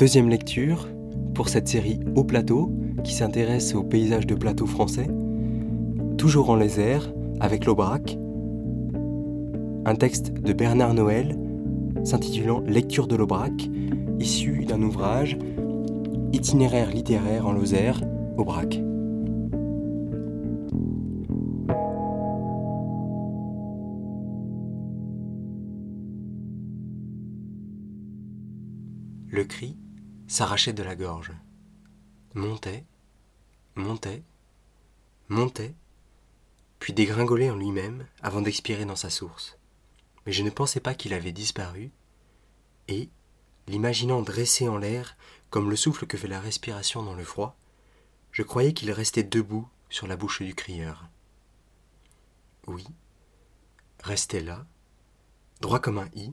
Deuxième lecture pour cette série Au plateau qui s'intéresse aux paysages de plateau français, toujours en lézère avec l'Aubrac. Un texte de Bernard Noël s'intitulant Lecture de l'Aubrac, issu d'un ouvrage Itinéraire littéraire en Lozère, Aubrac. Le cri s'arrachait de la gorge, montait, montait, montait, puis dégringolait en lui-même avant d'expirer dans sa source. Mais je ne pensais pas qu'il avait disparu, et, l'imaginant dressé en l'air comme le souffle que fait la respiration dans le froid, je croyais qu'il restait debout sur la bouche du crieur. Oui, restait là, droit comme un i,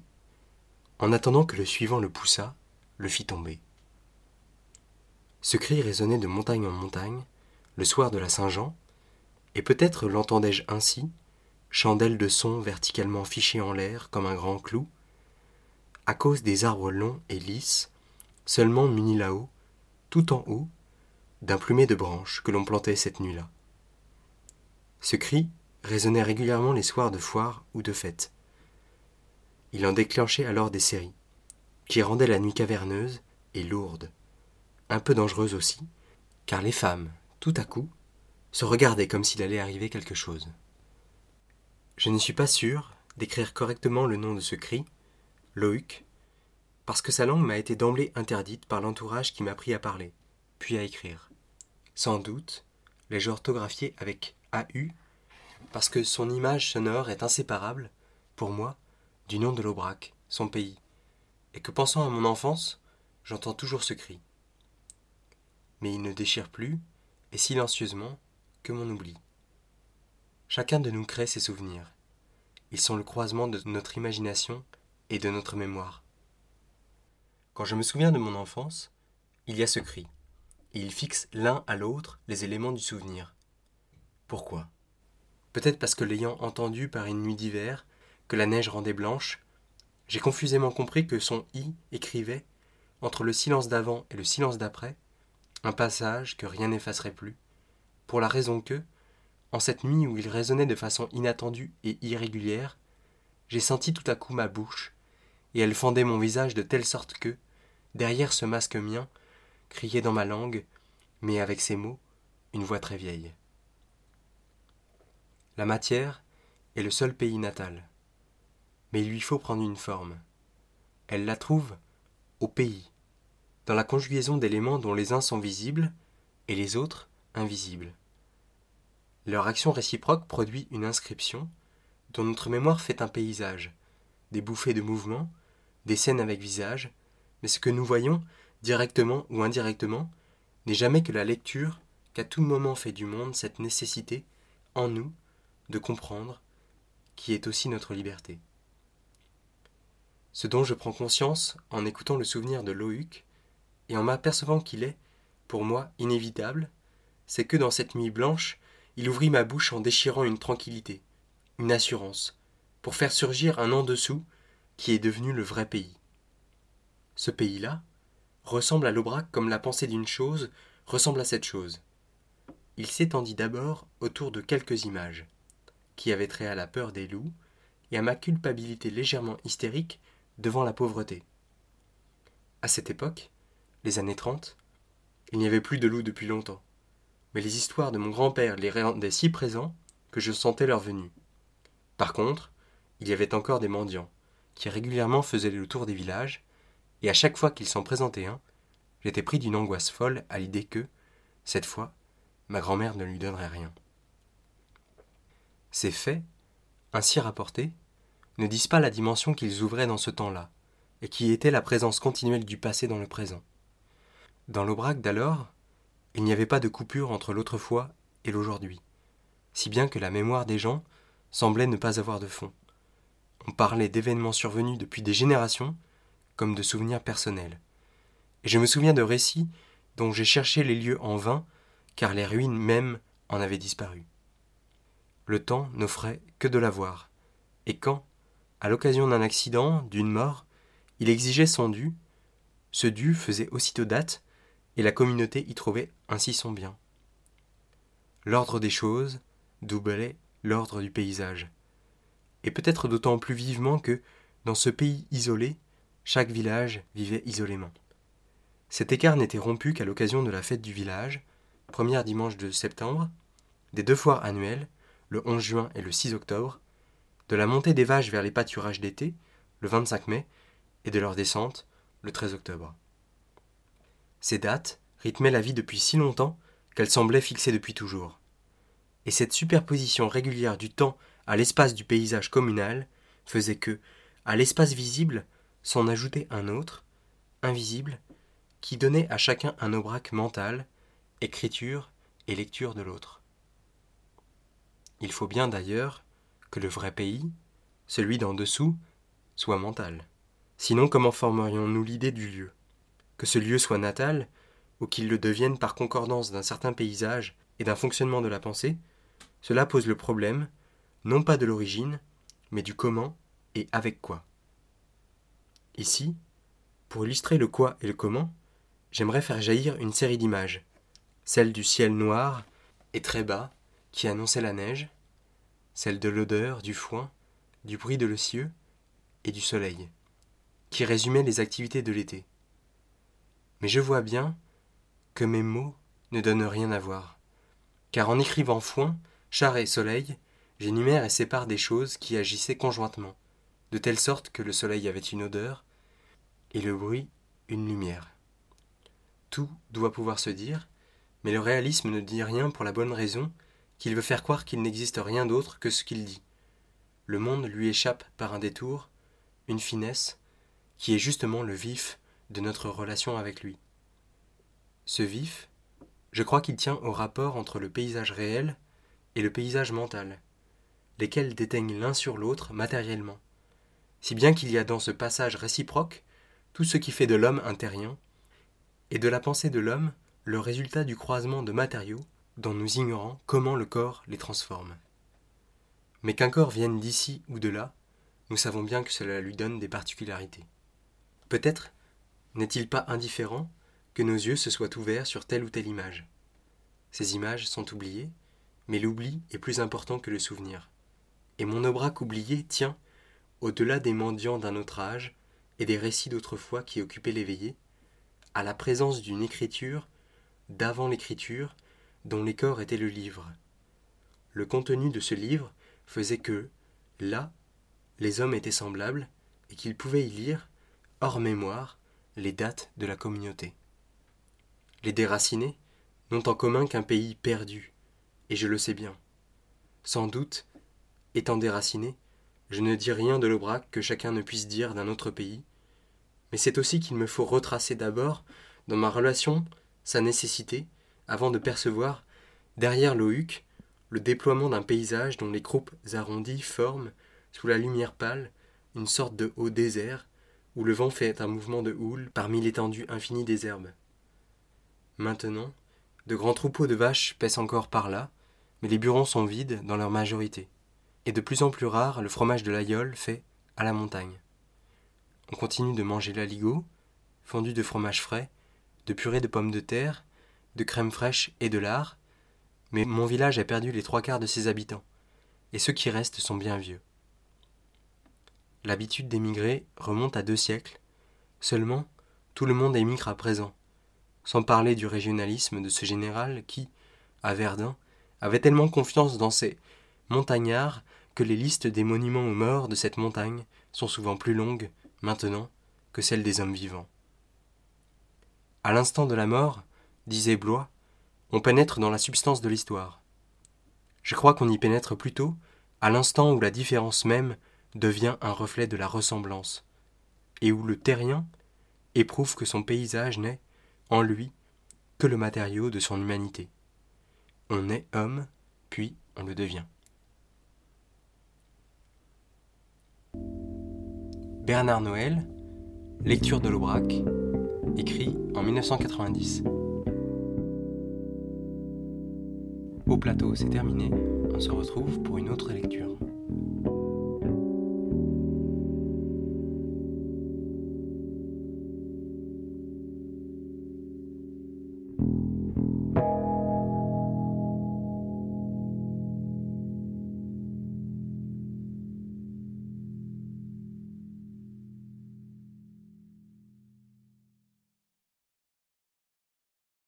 en attendant que le suivant le poussât le fit tomber. Ce cri résonnait de montagne en montagne, le soir de la Saint-Jean, et peut-être l'entendais-je ainsi, chandelle de son verticalement fichée en l'air comme un grand clou, à cause des arbres longs et lisses, seulement munis là-haut, tout en haut, d'un plumet de branches que l'on plantait cette nuit-là. Ce cri résonnait régulièrement les soirs de foire ou de fête. Il en déclenchait alors des séries qui rendait la nuit caverneuse et lourde, un peu dangereuse aussi, car les femmes, tout à coup, se regardaient comme s'il allait arriver quelque chose. Je ne suis pas sûr d'écrire correctement le nom de ce cri, Loïc, parce que sa langue m'a été d'emblée interdite par l'entourage qui m'a pris à parler, puis à écrire. Sans doute l'ai-je orthographié avec AU, parce que son image sonore est inséparable, pour moi, du nom de l'Aubrac, son pays et que pensant à mon enfance, j'entends toujours ce cri. Mais il ne déchire plus, et silencieusement, que mon oubli. Chacun de nous crée ses souvenirs. Ils sont le croisement de notre imagination et de notre mémoire. Quand je me souviens de mon enfance, il y a ce cri, et il fixe l'un à l'autre les éléments du souvenir. Pourquoi? Peut-être parce que l'ayant entendu par une nuit d'hiver, que la neige rendait blanche, j'ai confusément compris que son i écrivait, entre le silence d'avant et le silence d'après, un passage que rien n'effacerait plus, pour la raison que, en cette nuit où il résonnait de façon inattendue et irrégulière, j'ai senti tout à coup ma bouche, et elle fendait mon visage de telle sorte que, derrière ce masque mien, criait dans ma langue, mais avec ces mots, une voix très vieille. La matière est le seul pays natal mais il lui faut prendre une forme. Elle la trouve au pays, dans la conjugaison d'éléments dont les uns sont visibles et les autres invisibles. Leur action réciproque produit une inscription dont notre mémoire fait un paysage, des bouffées de mouvement, des scènes avec visage, mais ce que nous voyons, directement ou indirectement, n'est jamais que la lecture qu'à tout moment fait du monde cette nécessité, en nous, de comprendre, qui est aussi notre liberté. Ce dont je prends conscience en écoutant le souvenir de Loïc, et en m'apercevant qu'il est, pour moi, inévitable, c'est que dans cette nuit blanche, il ouvrit ma bouche en déchirant une tranquillité, une assurance, pour faire surgir un en dessous qui est devenu le vrai pays. Ce pays-là ressemble à l'Aubrac comme la pensée d'une chose ressemble à cette chose. Il s'étendit d'abord autour de quelques images, qui avaient trait à la peur des loups et à ma culpabilité légèrement hystérique devant la pauvreté. À cette époque, années 30, il n'y avait plus de loups depuis longtemps, mais les histoires de mon grand-père les rendaient si présents que je sentais leur venue. Par contre, il y avait encore des mendiants, qui régulièrement faisaient le tour des villages, et à chaque fois qu'il s'en présentait un, j'étais pris d'une angoisse folle à l'idée que, cette fois, ma grand-mère ne lui donnerait rien. Ces faits, ainsi rapportés, ne disent pas la dimension qu'ils ouvraient dans ce temps-là, et qui était la présence continuelle du passé dans le présent. Dans l'Aubrac d'alors, il n'y avait pas de coupure entre l'autrefois et l'aujourd'hui, si bien que la mémoire des gens semblait ne pas avoir de fond. On parlait d'événements survenus depuis des générations comme de souvenirs personnels. Et je me souviens de récits dont j'ai cherché les lieux en vain, car les ruines mêmes en avaient disparu. Le temps n'offrait que de la voir, et quand, à l'occasion d'un accident, d'une mort, il exigeait son dû, ce dû faisait aussitôt date, et la communauté y trouvait ainsi son bien. L'ordre des choses doublait l'ordre du paysage, et peut-être d'autant plus vivement que, dans ce pays isolé, chaque village vivait isolément. Cet écart n'était rompu qu'à l'occasion de la fête du village, première dimanche de septembre, des deux foires annuelles, le 11 juin et le 6 octobre, de la montée des vaches vers les pâturages d'été, le 25 mai, et de leur descente, le 13 octobre. Ces dates rythmaient la vie depuis si longtemps qu'elles semblaient fixées depuis toujours. Et cette superposition régulière du temps à l'espace du paysage communal faisait que, à l'espace visible, s'en ajoutait un autre, invisible, qui donnait à chacun un aubrac mental, écriture et lecture de l'autre. Il faut bien d'ailleurs que le vrai pays, celui d'en dessous, soit mental. Sinon comment formerions-nous l'idée du lieu? Que ce lieu soit natal, ou qu'il le devienne par concordance d'un certain paysage et d'un fonctionnement de la pensée, cela pose le problème, non pas de l'origine, mais du comment et avec quoi. Ici, pour illustrer le quoi et le comment, j'aimerais faire jaillir une série d'images, celle du ciel noir et très bas qui annonçait la neige, celle de l'odeur du foin, du bruit de l'ocieux et du soleil, qui résumait les activités de l'été. Mais je vois bien que mes mots ne donnent rien à voir, car en écrivant foin, char et soleil, j'énumère et sépare des choses qui agissaient conjointement, de telle sorte que le soleil avait une odeur et le bruit une lumière. Tout doit pouvoir se dire, mais le réalisme ne dit rien pour la bonne raison qu'il veut faire croire qu'il n'existe rien d'autre que ce qu'il dit. Le monde lui échappe par un détour, une finesse, qui est justement le vif de notre relation avec lui. Ce vif, je crois qu'il tient au rapport entre le paysage réel et le paysage mental, lesquels déteignent l'un sur l'autre matériellement, si bien qu'il y a dans ce passage réciproque tout ce qui fait de l'homme un terrien, et de la pensée de l'homme le résultat du croisement de matériaux dont nous ignorons comment le corps les transforme. Mais qu'un corps vienne d'ici ou de là, nous savons bien que cela lui donne des particularités. Peut-être n'est-il pas indifférent que nos yeux se soient ouverts sur telle ou telle image? Ces images sont oubliées, mais l'oubli est plus important que le souvenir. Et mon aubrac oublié tient, au-delà des mendiants d'un autre âge et des récits d'autrefois qui occupaient l'éveillé, à la présence d'une écriture, d'avant l'écriture, dont les corps étaient le livre. Le contenu de ce livre faisait que, là, les hommes étaient semblables et qu'ils pouvaient y lire, hors mémoire, les dates de la communauté. Les déracinés n'ont en commun qu'un pays perdu, et je le sais bien. Sans doute, étant déraciné, je ne dis rien de l'Aubrac que chacun ne puisse dire d'un autre pays, mais c'est aussi qu'il me faut retracer d'abord, dans ma relation, sa nécessité, avant de percevoir, derrière l'Ohuc, le déploiement d'un paysage dont les croupes arrondies forment, sous la lumière pâle, une sorte de haut désert, où le vent fait un mouvement de houle parmi l'étendue infinie des herbes. Maintenant, de grands troupeaux de vaches paissent encore par là, mais les burons sont vides dans leur majorité, et de plus en plus rare le fromage de l'aïeul fait à la montagne. On continue de manger l'aligot, fondu de fromage frais, de purée de pommes de terre, de crème fraîche et de lard, mais mon village a perdu les trois quarts de ses habitants, et ceux qui restent sont bien vieux. L'habitude d'émigrer remonte à deux siècles, seulement tout le monde émigre à présent, sans parler du régionalisme de ce général qui, à Verdun, avait tellement confiance dans ses montagnards que les listes des monuments aux morts de cette montagne sont souvent plus longues maintenant, que celle des hommes vivants. À l'instant de la mort, disait Blois, on pénètre dans la substance de l'histoire. Je crois qu'on y pénètre plutôt à l'instant où la différence même devient un reflet de la ressemblance, et où le terrien éprouve que son paysage n'est, en lui, que le matériau de son humanité. On est homme, puis on le devient. Bernard Noël, lecture de l'Aubrac, écrit en 1990. Au plateau, c'est terminé. On se retrouve pour une autre lecture.